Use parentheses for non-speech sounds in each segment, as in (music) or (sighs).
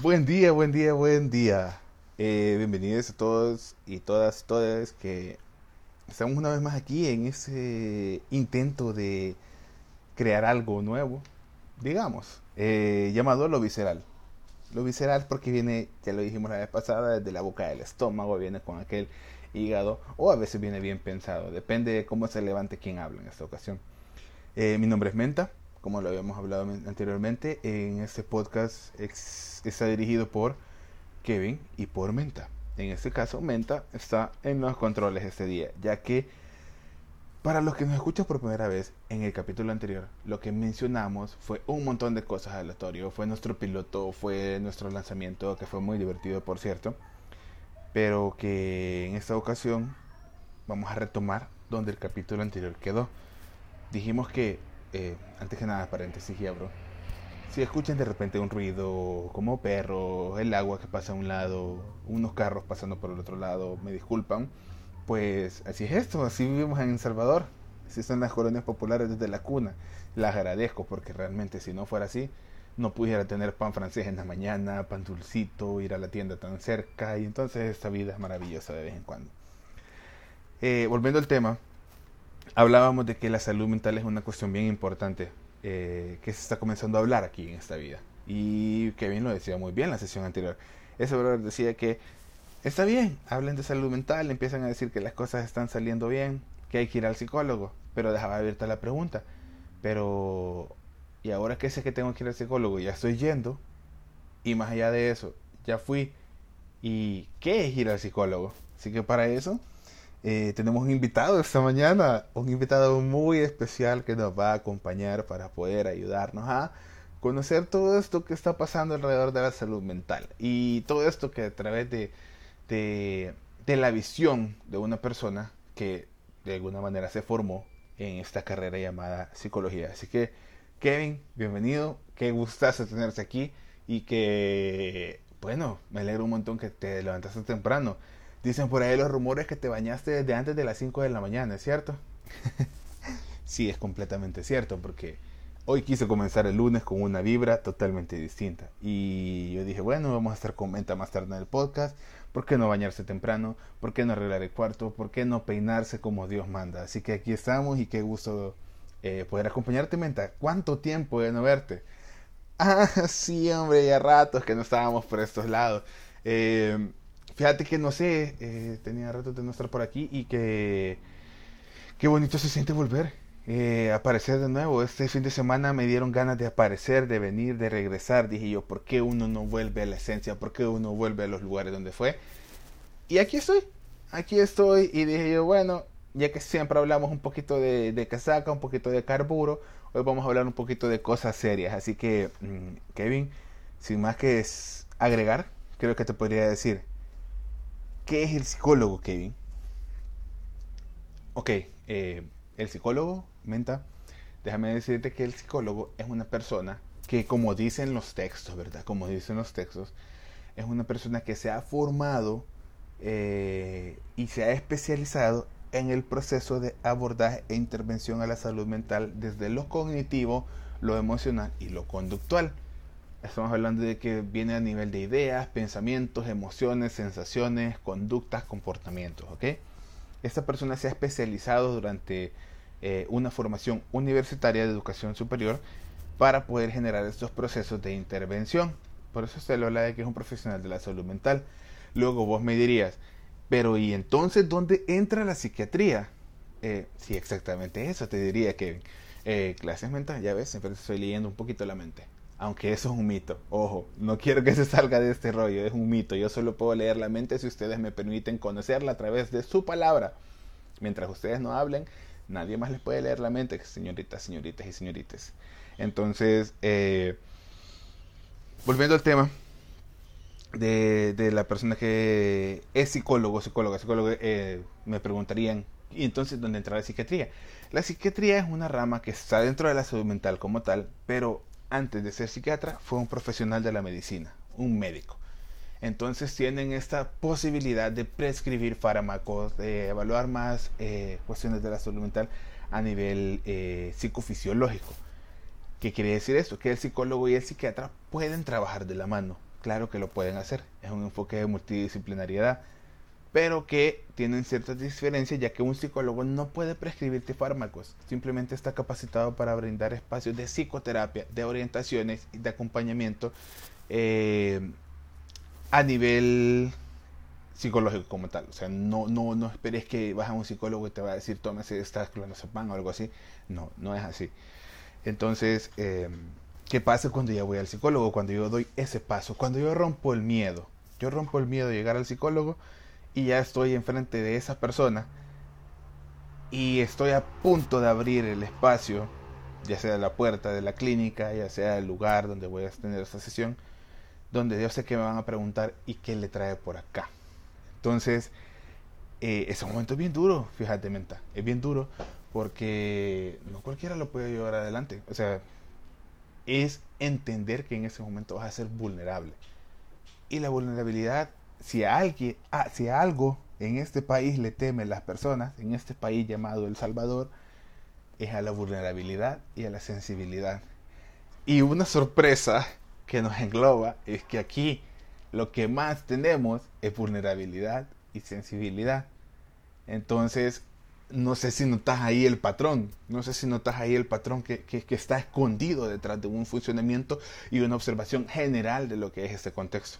Buen día, buen día, buen día. Eh, bienvenidos a todos y todas, todas que estamos una vez más aquí en ese intento de crear algo nuevo, digamos, eh, llamado lo visceral. Lo visceral porque viene, ya lo dijimos la vez pasada, desde la boca del estómago, viene con aquel hígado o a veces viene bien pensado, depende de cómo se levante quien habla en esta ocasión. Eh, mi nombre es Menta, como lo habíamos hablado anteriormente, en este podcast está dirigido por Kevin y por Menta. En este caso, Menta está en los controles este día, ya que para los que nos escuchan por primera vez, en el capítulo anterior, lo que mencionamos fue un montón de cosas aleatorias. Fue nuestro piloto, fue nuestro lanzamiento, que fue muy divertido, por cierto. Pero que en esta ocasión vamos a retomar donde el capítulo anterior quedó. Dijimos que eh, antes que nada, paréntesis y abro. Si escuchan de repente un ruido como perro, el agua que pasa a un lado, unos carros pasando por el otro lado, me disculpan. Pues así es esto, así vivimos en El Salvador. Así son las colonias populares desde la cuna. Las agradezco porque realmente si no fuera así, no pudiera tener pan francés en la mañana, pan dulcito, ir a la tienda tan cerca y entonces esta vida es maravillosa de vez en cuando. Eh, volviendo al tema, hablábamos de que la salud mental es una cuestión bien importante eh, que se está comenzando a hablar aquí en esta vida. Y Kevin lo decía muy bien en la sesión anterior. Ese brother decía que está bien, hablen de salud mental, empiezan a decir que las cosas están saliendo bien, que hay que ir al psicólogo, pero dejaba abierta la pregunta. Pero, ¿y ahora qué sé que tengo que ir al psicólogo? Ya estoy yendo. Y más allá de eso, ya fui. ¿Y qué es ir al psicólogo? Así que para eso eh, tenemos un invitado esta mañana, un invitado muy especial que nos va a acompañar para poder ayudarnos a conocer todo esto que está pasando alrededor de la salud mental y todo esto que a través de, de, la visión de una persona que de alguna manera se formó en esta carrera llamada psicología. Así que, Kevin, bienvenido, qué gustazo tenerte aquí y que, bueno, me alegro un montón que te levantaste temprano. Dicen por ahí los rumores que te bañaste desde antes de las 5 de la mañana, ¿es cierto? (laughs) sí, es completamente cierto, porque hoy quise comenzar el lunes con una vibra totalmente distinta. Y yo dije, bueno, vamos a estar con Menta más tarde en el podcast. ¿Por qué no bañarse temprano? ¿Por qué no arreglar el cuarto? ¿Por qué no peinarse como Dios manda? Así que aquí estamos y qué gusto eh, poder acompañarte, Menta. ¿Cuánto tiempo de no verte? (laughs) Ah, sí, hombre, ya ratos que no estábamos por estos lados. Eh, Fíjate que no sé, eh, tenía rato de no estar por aquí y que qué bonito se siente volver, eh, aparecer de nuevo. Este fin de semana me dieron ganas de aparecer, de venir, de regresar. Dije yo, ¿por qué uno no vuelve a la esencia? ¿Por qué uno vuelve a los lugares donde fue? Y aquí estoy, aquí estoy y dije yo, bueno, ya que siempre hablamos un poquito de, de casaca, un poquito de carburo, hoy vamos a hablar un poquito de cosas serias. Así que, mm, Kevin, sin más que agregar, creo que te podría decir, ¿Qué es el psicólogo, Kevin? Ok, eh, el psicólogo, menta, déjame decirte que el psicólogo es una persona que, como dicen los textos, ¿verdad? Como dicen los textos, es una persona que se ha formado eh, y se ha especializado en el proceso de abordaje e intervención a la salud mental desde lo cognitivo, lo emocional y lo conductual. Estamos hablando de que viene a nivel de ideas, pensamientos, emociones, sensaciones, conductas, comportamientos. ¿ok? Esta persona se ha especializado durante eh, una formación universitaria de educación superior para poder generar estos procesos de intervención. Por eso se le habla de que es un profesional de la salud mental. Luego vos me dirías, pero ¿y entonces dónde entra la psiquiatría? Eh, sí, exactamente eso te diría que eh, clases mentales, ya ves, siempre estoy leyendo un poquito la mente aunque eso es un mito. Ojo, no quiero que se salga de este rollo, es un mito. Yo solo puedo leer la mente si ustedes me permiten conocerla a través de su palabra. Mientras ustedes no hablen, nadie más les puede leer la mente, señoritas, señoritas y señoritas. Entonces, eh, volviendo al tema de, de, la persona que es psicólogo, psicóloga, psicólogo, eh, me preguntarían, ¿y entonces dónde entra la psiquiatría? La psiquiatría es una rama que está dentro de la salud mental como tal, pero antes de ser psiquiatra, fue un profesional de la medicina, un médico. Entonces tienen esta posibilidad de prescribir fármacos, de evaluar más eh, cuestiones de la salud mental a nivel eh, psicofisiológico. ¿Qué quiere decir esto? Que el psicólogo y el psiquiatra pueden trabajar de la mano, claro que lo pueden hacer. Es un enfoque de multidisciplinariedad, pero que tienen ciertas diferencias ya que un psicólogo no puede prescribirte fármacos, simplemente está capacitado para brindar espacios de psicoterapia, de orientaciones y de acompañamiento eh, a nivel psicológico como tal. O sea, no, no, no esperes que vas a un psicólogo y te va a decir tómese esta clonazepam o algo así. No, no es así. Entonces, eh, ¿qué pasa cuando ya voy al psicólogo? Cuando yo doy ese paso, cuando yo rompo el miedo. Yo rompo el miedo de llegar al psicólogo y ya estoy enfrente de esa persona y estoy a punto de abrir el espacio, ya sea la puerta de la clínica, ya sea el lugar donde voy a tener esta sesión, donde yo sé que me van a preguntar y qué le trae por acá. Entonces, eh, ese momento es bien duro, fíjate, menta, es bien duro porque no cualquiera lo puede llevar adelante. O sea, es entender que en ese momento vas a ser vulnerable. Y la vulnerabilidad, si a alguien, ah, si a algo en este país le temen las personas, en este país llamado El Salvador, es a la vulnerabilidad y a la sensibilidad. Y una sorpresa que nos engloba es que aquí lo que más tenemos es vulnerabilidad y sensibilidad. Entonces, no sé si notas ahí el patrón, no sé si notas ahí el patrón que, está escondido detrás de un funcionamiento y una observación general de lo que es este contexto.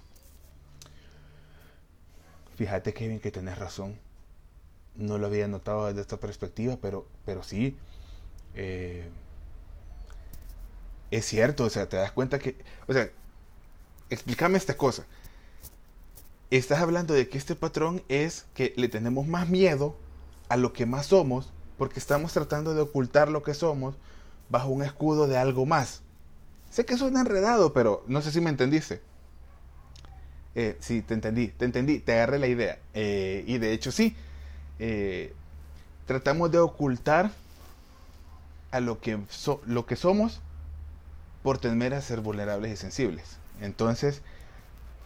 Fíjate, Kevin, que tenés razón. No lo había notado desde esta perspectiva, pero, pero sí. Eh, es cierto, o sea, te das cuenta que. O sea, explícame esta cosa. Estás hablando de que este patrón es que le tenemos más miedo a lo que más somos porque estamos tratando de ocultar lo que somos bajo un escudo de algo más. Sé que suena enredado, pero no sé si me entendiste. Eh, sí, te entendí, te entendí, te agarré la idea. Eh, y de hecho sí, eh, tratamos de ocultar a lo que, lo que somos por temer a ser vulnerables y sensibles. Entonces,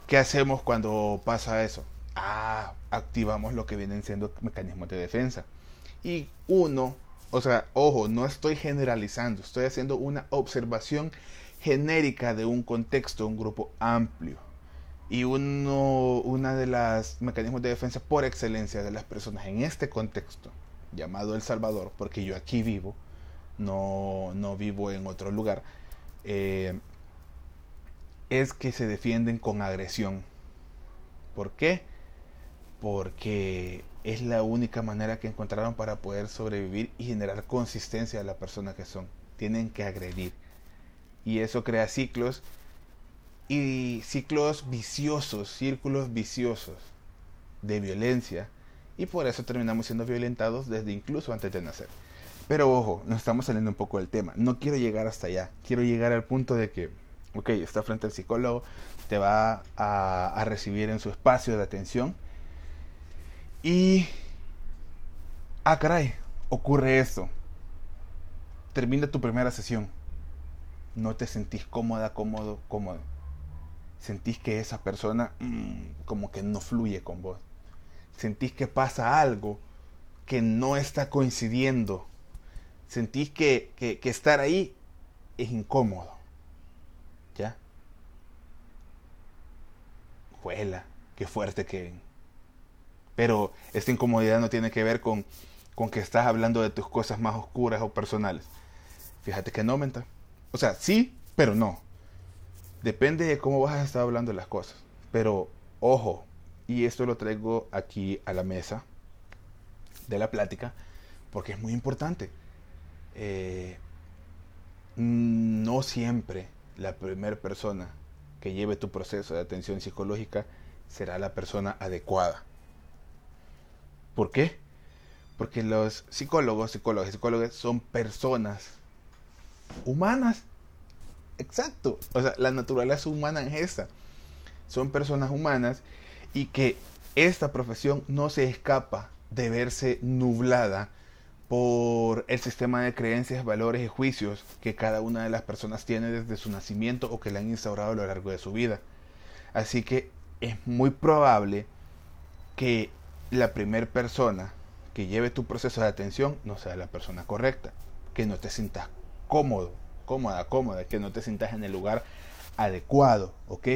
¿qué hacemos cuando pasa eso? ah, activamos lo que vienen siendo mecanismos de defensa. Y uno, o sea, ojo, no estoy generalizando, estoy haciendo una observación genérica de un contexto, un grupo amplio. Y uno, una de las mecanismos de defensa por excelencia de las personas en este contexto, llamado El Salvador, porque yo aquí vivo, no, no vivo en otro lugar, eh, es que se defienden con agresión. ¿Por qué? porque es la única manera que encontraron para poder sobrevivir y generar consistencia a la persona que son. Tienen que agredir. Y eso crea ciclos y ciclos viciosos, círculos viciosos de violencia. Y por eso terminamos siendo violentados desde incluso antes de nacer. Pero ojo, nos estamos saliendo un poco del tema. No quiero llegar hasta allá. Quiero llegar al punto de que, ok, está frente al psicólogo, te va a, a recibir en su espacio de atención y... Ah, caray, ocurre esto. Termina tu primera sesión. No te sentís cómoda, cómodo, cómodo. Sentís que esa persona mm, como que no fluye con vos. Sentís que pasa algo que no está coincidiendo. Sentís que, que, estar ahí es incómodo. ¿Ya? Juela, qué fuerte que pero esta incomodidad no tiene que ver con, con que estás hablando de tus cosas más oscuras o personales. Fíjate que no, menta. O sea, sí, pero no. Depende de cómo vas a estar hablando las cosas. Pero, ojo, y esto lo traigo aquí a la mesa de la plática, porque es muy importante. Eh, no siempre la primera persona que lleve tu proceso de atención psicológica será la persona adecuada. ¿Por qué? Porque los psicólogos, psicólogos psicólogas son personas humanas. Exacto. O sea, la naturaleza humana es esta. Son personas humanas y que esta profesión no se escapa de verse nublada por el sistema de creencias, valores y juicios que cada una de las personas tiene desde su nacimiento o que le han instaurado a lo largo de su vida. Así que es muy probable que la primera persona que lleve tu proceso de atención no sea la persona correcta, que no te sientas cómodo, cómoda, cómoda, que no te sientas en el lugar adecuado, ¿ok?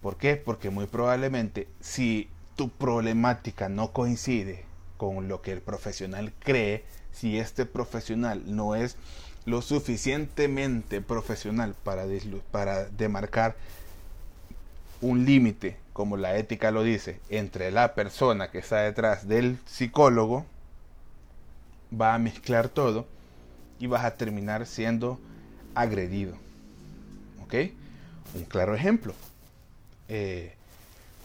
¿Por qué? Porque muy probablemente si tu problemática no coincide con lo que el profesional cree, si este profesional no es lo suficientemente profesional para, para demarcar un límite, como la ética lo dice, entre la persona que está detrás del psicólogo, va a mezclar todo y vas a terminar siendo agredido. ¿Ok? Un claro ejemplo. Eh,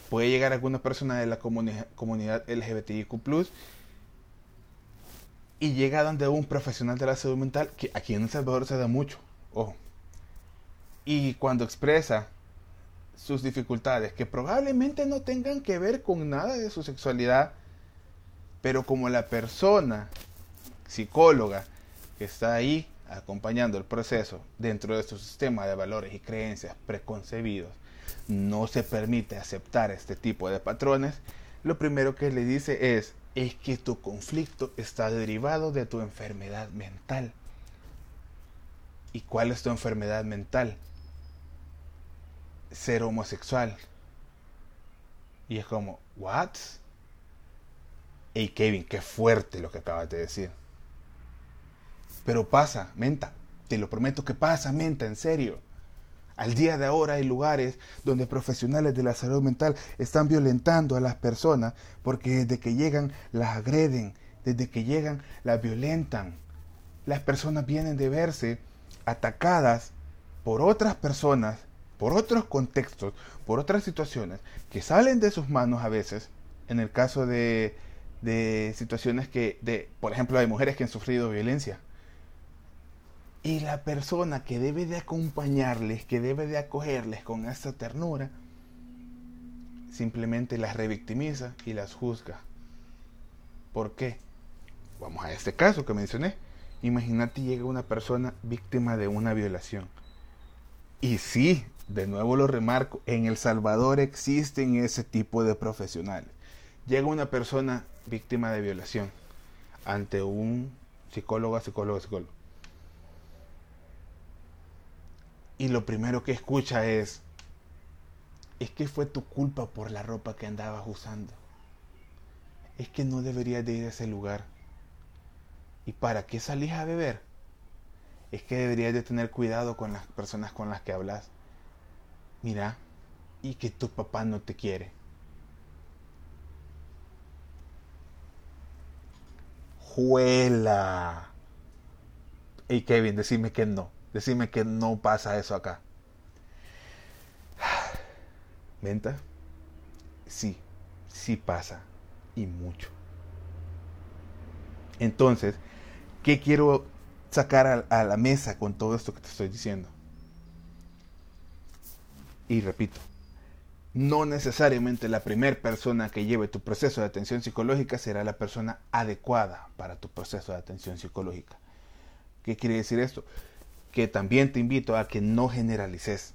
puede llegar alguna persona de la comunidad LGBTIQ y llega donde un profesional de la salud mental, que aquí en El Salvador se da mucho, ojo. Y cuando expresa sus dificultades, que probablemente no tengan que ver con nada de su sexualidad, pero como la persona psicóloga que está ahí acompañando el proceso dentro de su sistema de valores y creencias preconcebidos, no se permite aceptar este tipo de patrones, lo primero que le dice es, es que tu conflicto está derivado de tu enfermedad mental. ¿Y cuál es tu enfermedad mental? Ser homosexual. Y es como, ¿what? Hey Kevin, qué fuerte lo que acabas de decir. Pero pasa, menta. Te lo prometo que pasa, menta, en serio. Al día de ahora hay lugares donde profesionales de la salud mental están violentando a las personas porque desde que llegan las agreden, desde que llegan las violentan. Las personas vienen de verse atacadas por otras personas, por otros contextos, por otras situaciones que salen de sus manos a veces. En el caso de, de situaciones que, de, por ejemplo, hay mujeres que han sufrido violencia y la persona que debe de acompañarles, que debe de acogerles con esta ternura, simplemente las revictimiza y las juzga. ¿Por qué? Vamos a este caso que mencioné. Imagínate llega una persona víctima de una violación. Y sí, de nuevo lo remarco, en El Salvador existen ese tipo de profesionales. Llega una persona víctima de violación ante un psicólogo, psicólogo, psicólogo y lo primero que escucha es, es que fue tu culpa por la ropa que andabas usando. Es que no deberías de ir a ese lugar. ¿Y para qué salís a beber? Es que deberías de tener cuidado con las personas con las que hablas. Mira, y que tu papá no te quiere. Juela. Y Kevin, decime que no. Decime que no pasa eso acá. (sighs) ¿Menta? Sí, sí pasa. Y mucho. Entonces, ¿qué quiero sacar a, la mesa con todo esto que te estoy diciendo? Y repito, no necesariamente la primera persona que lleve tu proceso de atención psicológica será la persona adecuada para tu proceso de atención psicológica. ¿Qué quiere decir esto? Que también te invito a que no generalices.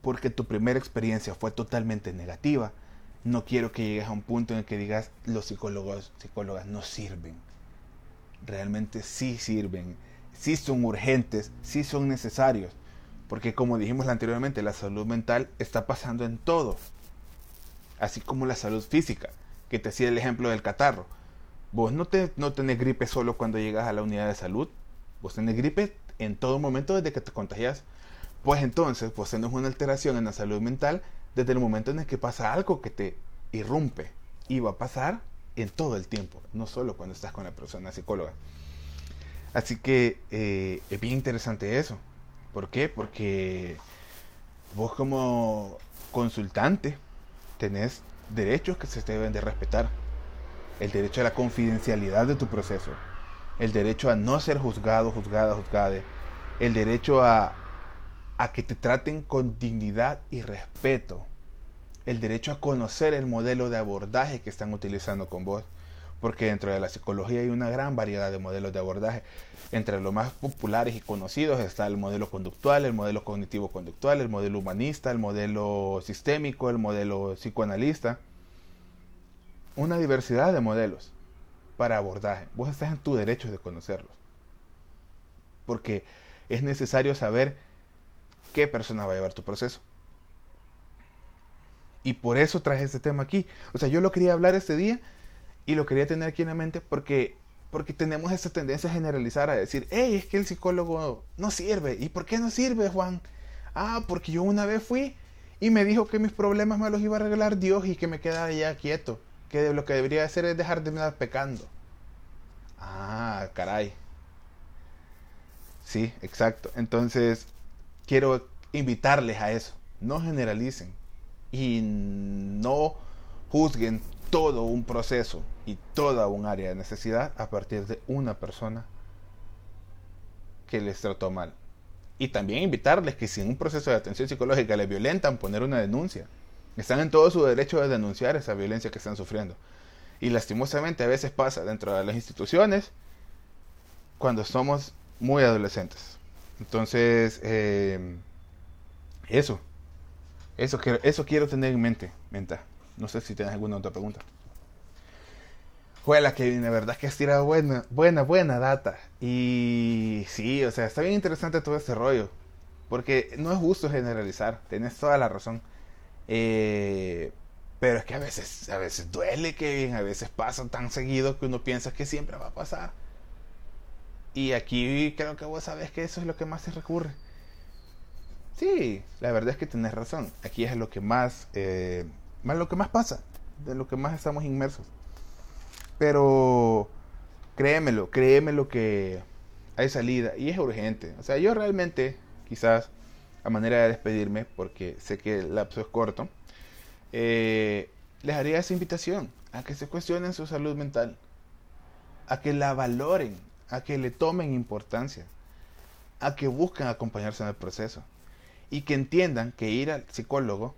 Porque tu primera experiencia fue totalmente negativa. No quiero que llegues a un punto en el que digas los psicólogos, psicólogas no sirven. Realmente sí sirven, sí son urgentes, sí son necesarios. Porque como dijimos anteriormente, la salud mental está pasando en todo. Así como la salud física, que te hacía el ejemplo del catarro. Vos no, te, no tenés gripe solo cuando llegas a la unidad de salud. Vos tenés gripe en todo momento desde que te contagias. Pues entonces, pues tenemos una alteración en la salud mental desde el momento en el que pasa algo que te irrumpe. Y va a pasar en todo el tiempo, no solo cuando estás con la persona psicóloga. Así que eh, es bien interesante eso. ¿Por qué? Porque vos como consultante tenés derechos que se deben de respetar. El derecho a la confidencialidad de tu proceso el derecho a no ser juzgado, juzgada, juzgada, el derecho a, a que te traten con dignidad y respeto, el derecho a conocer el modelo de abordaje que están utilizando con vos, porque dentro de la psicología hay una gran variedad de modelos de abordaje. Entre los más populares y conocidos está el modelo conductual, el modelo cognitivo-conductual, el modelo humanista, el modelo sistémico, el modelo psicoanalista. Una diversidad de modelos para abordaje. Vos estás en tu derecho de conocerlos. Porque es necesario saber qué persona va a llevar tu proceso. Y por eso traje este tema aquí. O sea, yo lo quería hablar este día y lo quería tener aquí en la mente porque, porque tenemos esta tendencia a generalizar, a decir, hey, es que el psicólogo no sirve. ¿Y por qué no sirve, Juan? Ah, porque yo una vez fui y me dijo que mis problemas me los iba a arreglar Dios y que me quedara ya quieto. Que lo que debería hacer es dejar de estar pecando. Ah, caray. Sí, exacto. Entonces, quiero invitarles a eso. No generalicen y no juzguen todo un proceso y toda un área de necesidad a partir de una persona que les trató mal. Y también invitarles que si en un proceso de atención psicológica les violentan, poner una denuncia. Están en todo su derecho de denunciar esa violencia que están sufriendo. Y lastimosamente a veces pasa dentro de las instituciones cuando somos muy adolescentes. Entonces, eh, eso. Eso quiero, eso quiero tener en mente, menta. No sé si tienes alguna otra pregunta. Juela, que de verdad que has tirado buena, buena, buena data. Y sí, o sea, está bien interesante todo este rollo. Porque no es justo generalizar, tienes toda la razón. Eh, pero es que a veces, a veces duele que a veces pasa tan seguido que uno piensa que siempre va a pasar. Y aquí creo que vos sabés que eso es lo que más se recurre. Sí, la verdad es que tenés razón. Aquí es lo que más, eh, más lo que más pasa, de lo que más estamos inmersos. Pero créemelo, créemelo que hay salida y es urgente. O sea, yo realmente, quizás a manera de despedirme, porque sé que el lapso es corto, eh, les haría esa invitación a que se cuestionen su salud mental, a que la valoren, a que le tomen importancia, a que busquen acompañarse en el proceso y que entiendan que ir al psicólogo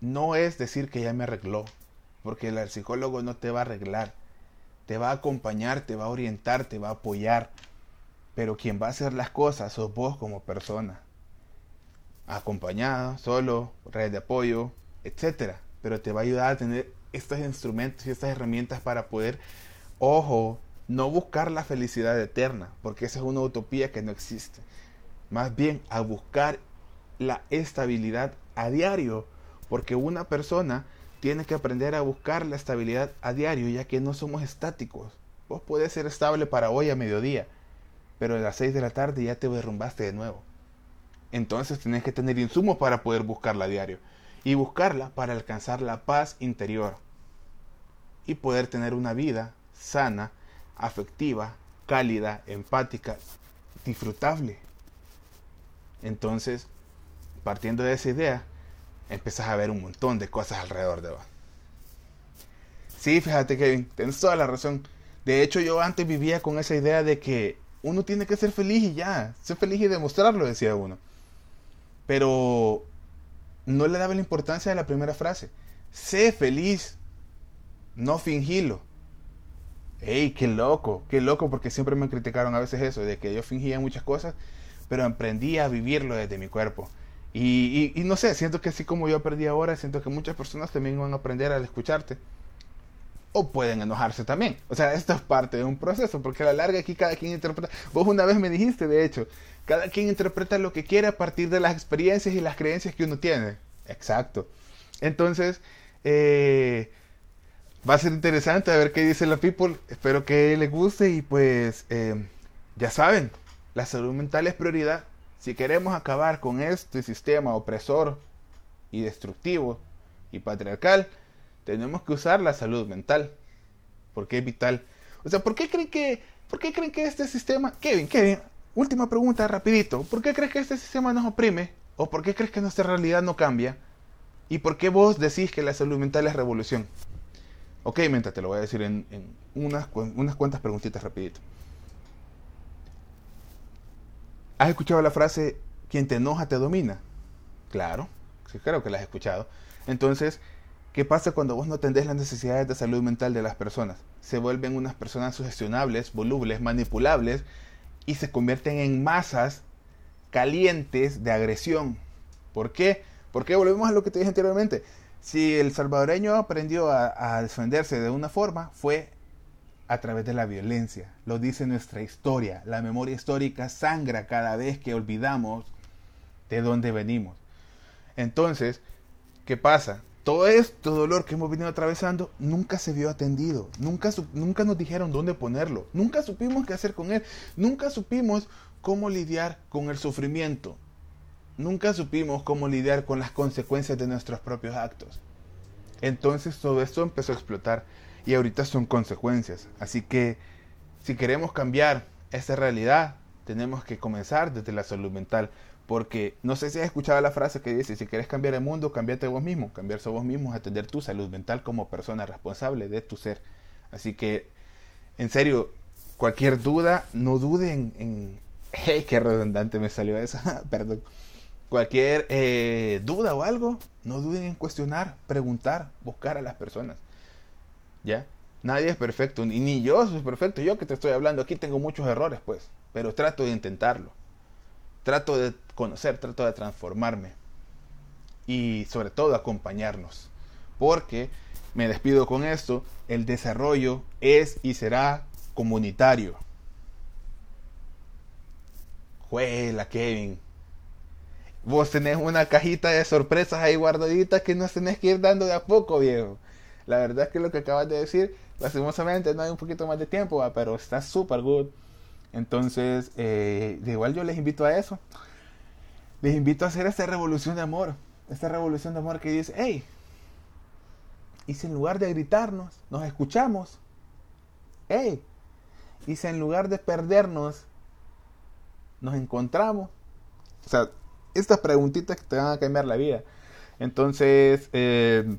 no es decir que ya me arregló, porque el psicólogo no te va a arreglar, te va a acompañar, te va a orientar, te va a apoyar, pero quien va a hacer las cosas sos vos como persona, acompañado, solo, red de apoyo, etcétera, pero te va a ayudar a tener estos instrumentos y estas herramientas para poder, ojo, no buscar la felicidad eterna, porque esa es una utopía que no existe. Más bien a buscar la estabilidad a diario, porque una persona tiene que aprender a buscar la estabilidad a diario, ya que no somos estáticos. Vos podés ser estable para hoy a mediodía, pero a las 6 de la tarde ya te derrumbaste de nuevo. Entonces tenés que tener insumos para poder buscarla a diario y buscarla para alcanzar la paz interior y poder tener una vida sana, afectiva, cálida, empática, disfrutable. Entonces, partiendo de esa idea, empezás a ver un montón de cosas alrededor de vos. Sí, fíjate Kevin, tienes toda la razón. De hecho, yo antes vivía con esa idea de que uno tiene que ser feliz y ya, ser feliz y demostrarlo, decía uno. Pero no le daba la importancia de la primera frase. Sé feliz, no fingilo. ¡Ey, qué loco! ¡Qué loco! Porque siempre me criticaron a veces eso, de que yo fingía muchas cosas, pero aprendí a vivirlo desde mi cuerpo. Y, no sé, siento que así como yo aprendí ahora, siento que muchas personas también van a aprender al escucharte. O pueden enojarse también. O sea, esto es parte de un proceso, porque a la larga aquí cada quien interpreta. Vos una vez me dijiste, de hecho, cada quien interpreta lo que quiere a partir de las experiencias y las creencias que uno tiene. Exacto. Entonces, eh, va a ser interesante a ver qué dice la people. Espero que les guste y pues eh, ya saben, la salud mental es prioridad. Si queremos acabar con este sistema opresor y destructivo y patriarcal, tenemos que usar la salud mental. Porque es vital. O sea, ¿por qué creen que, por qué creen que este sistema... Kevin, Kevin, última pregunta rapidito. ¿Por qué crees que este sistema nos oprime? ¿O por qué crees que nuestra realidad no cambia? ¿Y por qué vos decís que la salud mental es revolución? Ok, mente, te lo voy a decir en, unas, unas cuantas preguntitas rapidito. ¿Has escuchado la frase, quien te enoja te domina? Claro, sí, creo que la has escuchado. Entonces, ¿qué pasa cuando vos no atendés las necesidades de salud mental de las personas? Se vuelven unas personas sugestionables, volubles, manipulables y se convierten en masas calientes de agresión. ¿Por qué? Porque volvemos a lo que te dije anteriormente. Si el salvadoreño aprendió a, a defenderse de una forma, fue a través de la violencia. Lo dice nuestra historia. La memoria histórica sangra cada vez que olvidamos de dónde venimos. Entonces, ¿qué pasa? Todo este dolor que hemos venido atravesando nunca se vio atendido, nunca, nunca nos dijeron dónde ponerlo, nunca supimos qué hacer con él, nunca supimos cómo lidiar con el sufrimiento, nunca supimos cómo lidiar con las consecuencias de nuestros propios actos. Entonces todo esto empezó a explotar y ahorita son consecuencias. Así que si queremos cambiar esta realidad, tenemos que comenzar desde la salud mental. Porque no sé si has escuchado la frase que dice, si quieres cambiar el mundo, cambiate vos mismo. Cambiarse vos mismo es atender tu salud mental como persona responsable de tu ser. Así que, en serio, cualquier duda, no duden en... ¡Hey, qué redundante me salió eso! (laughs) Perdón. Cualquier eh, duda o algo, no duden en cuestionar, preguntar, buscar a las personas. ¿Ya? Nadie es perfecto, ni, ni yo soy perfecto. Yo que te estoy hablando aquí tengo muchos errores, pues. Pero trato de intentarlo. Trato de conocer, trato de transformarme. Y sobre todo acompañarnos. Porque, me despido con esto, el desarrollo es y será comunitario. Juela, Kevin. Vos tenés una cajita de sorpresas ahí guardaditas que nos tenés que ir dando de a poco, viejo. La verdad es que lo que acabas de decir, lastimosamente no hay un poquito más de tiempo, pero está súper good. Entonces, eh, de igual yo les invito a eso. Les invito a hacer esta revolución de amor. Esta revolución de amor que dice, hey, y si en lugar de gritarnos, nos escuchamos. Hey, y si en lugar de perdernos, nos encontramos. O sea, estas preguntitas que te van a cambiar la vida. Entonces, eh,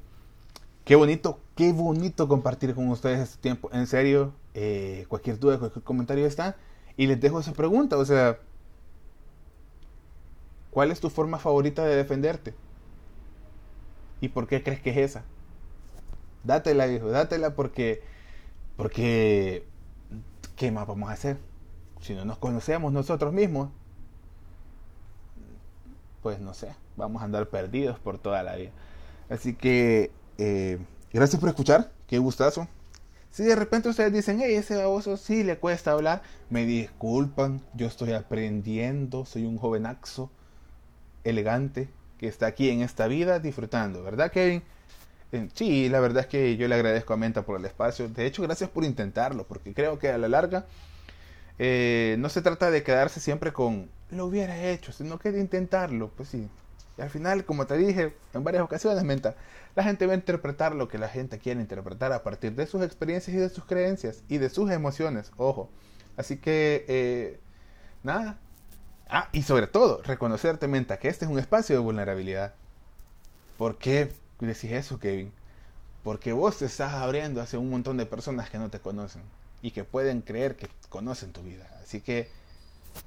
qué bonito, qué bonito compartir con ustedes este tiempo. En serio, eh, cualquier duda, cualquier comentario está. Y les dejo esa pregunta, o sea, ¿cuál es tu forma favorita de defenderte? ¿Y por qué crees que es esa? Dátela, hijo, dátela porque, porque, ¿qué más vamos a hacer? Si no nos conocemos nosotros mismos, pues no sé, vamos a andar perdidos por toda la vida. Así que, eh, gracias por escuchar, qué gustazo. Si de repente ustedes dicen, hey, ese baboso sí le cuesta hablar, me disculpan, yo estoy aprendiendo, soy un jovenaxo elegante que está aquí en esta vida disfrutando, ¿verdad, Kevin? Eh, sí, la verdad es que yo le agradezco a Menta por el espacio. De hecho, gracias por intentarlo, porque creo que a la larga eh, no se trata de quedarse siempre con lo hubiera hecho, sino que de intentarlo, pues sí. Y al final, como te dije en varias ocasiones, Menta, la gente va a interpretar lo que la gente quiere interpretar a partir de sus experiencias y de sus creencias y de sus emociones, ojo. Así que, eh, nada. Ah, y sobre todo, reconocerte, Menta, que este es un espacio de vulnerabilidad. ¿Por qué decís eso, Kevin? Porque vos te estás abriendo hacia un montón de personas que no te conocen y que pueden creer que conocen tu vida. Así que,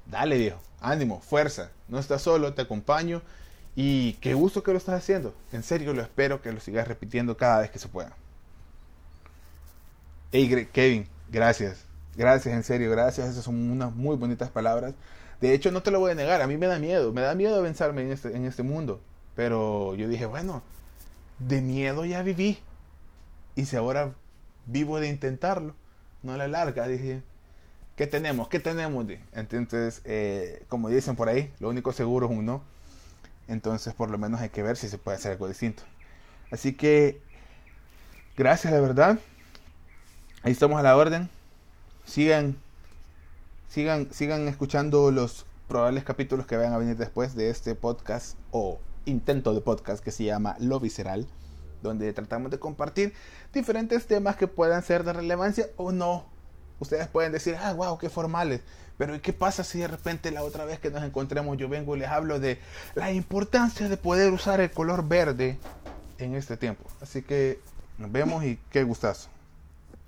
dale, viejo, ánimo, fuerza. No estás solo, te acompaño y qué gusto que lo estás haciendo. En serio, lo espero que lo sigas repitiendo cada vez que se pueda. Hey, Kevin, gracias. Gracias, en serio, gracias. Esas son unas muy bonitas palabras. De hecho, no te lo voy a negar. A mí me da miedo. Me da miedo pensarme en este, en este mundo. Pero yo dije, bueno, de miedo ya viví. Y si ahora vivo de intentarlo, no la larga, dije, ¿qué tenemos? ¿Qué tenemos? Entonces, eh, como dicen por ahí, lo único seguro es un no. Entonces, por lo menos hay que ver si se puede hacer algo distinto. Así que, gracias, la verdad. Ahí estamos a la orden. Sigan, sigan, sigan escuchando los probables capítulos que vayan a venir después de este podcast o intento de podcast que se llama Lo Visceral, donde tratamos de compartir diferentes temas que puedan ser de relevancia o no. Ustedes pueden decir, ah, wow, qué formales. Pero ¿y qué pasa si de repente la otra vez que nos encontremos yo vengo y les hablo de la importancia de poder usar el color verde en este tiempo? Así que nos vemos y qué gustazo.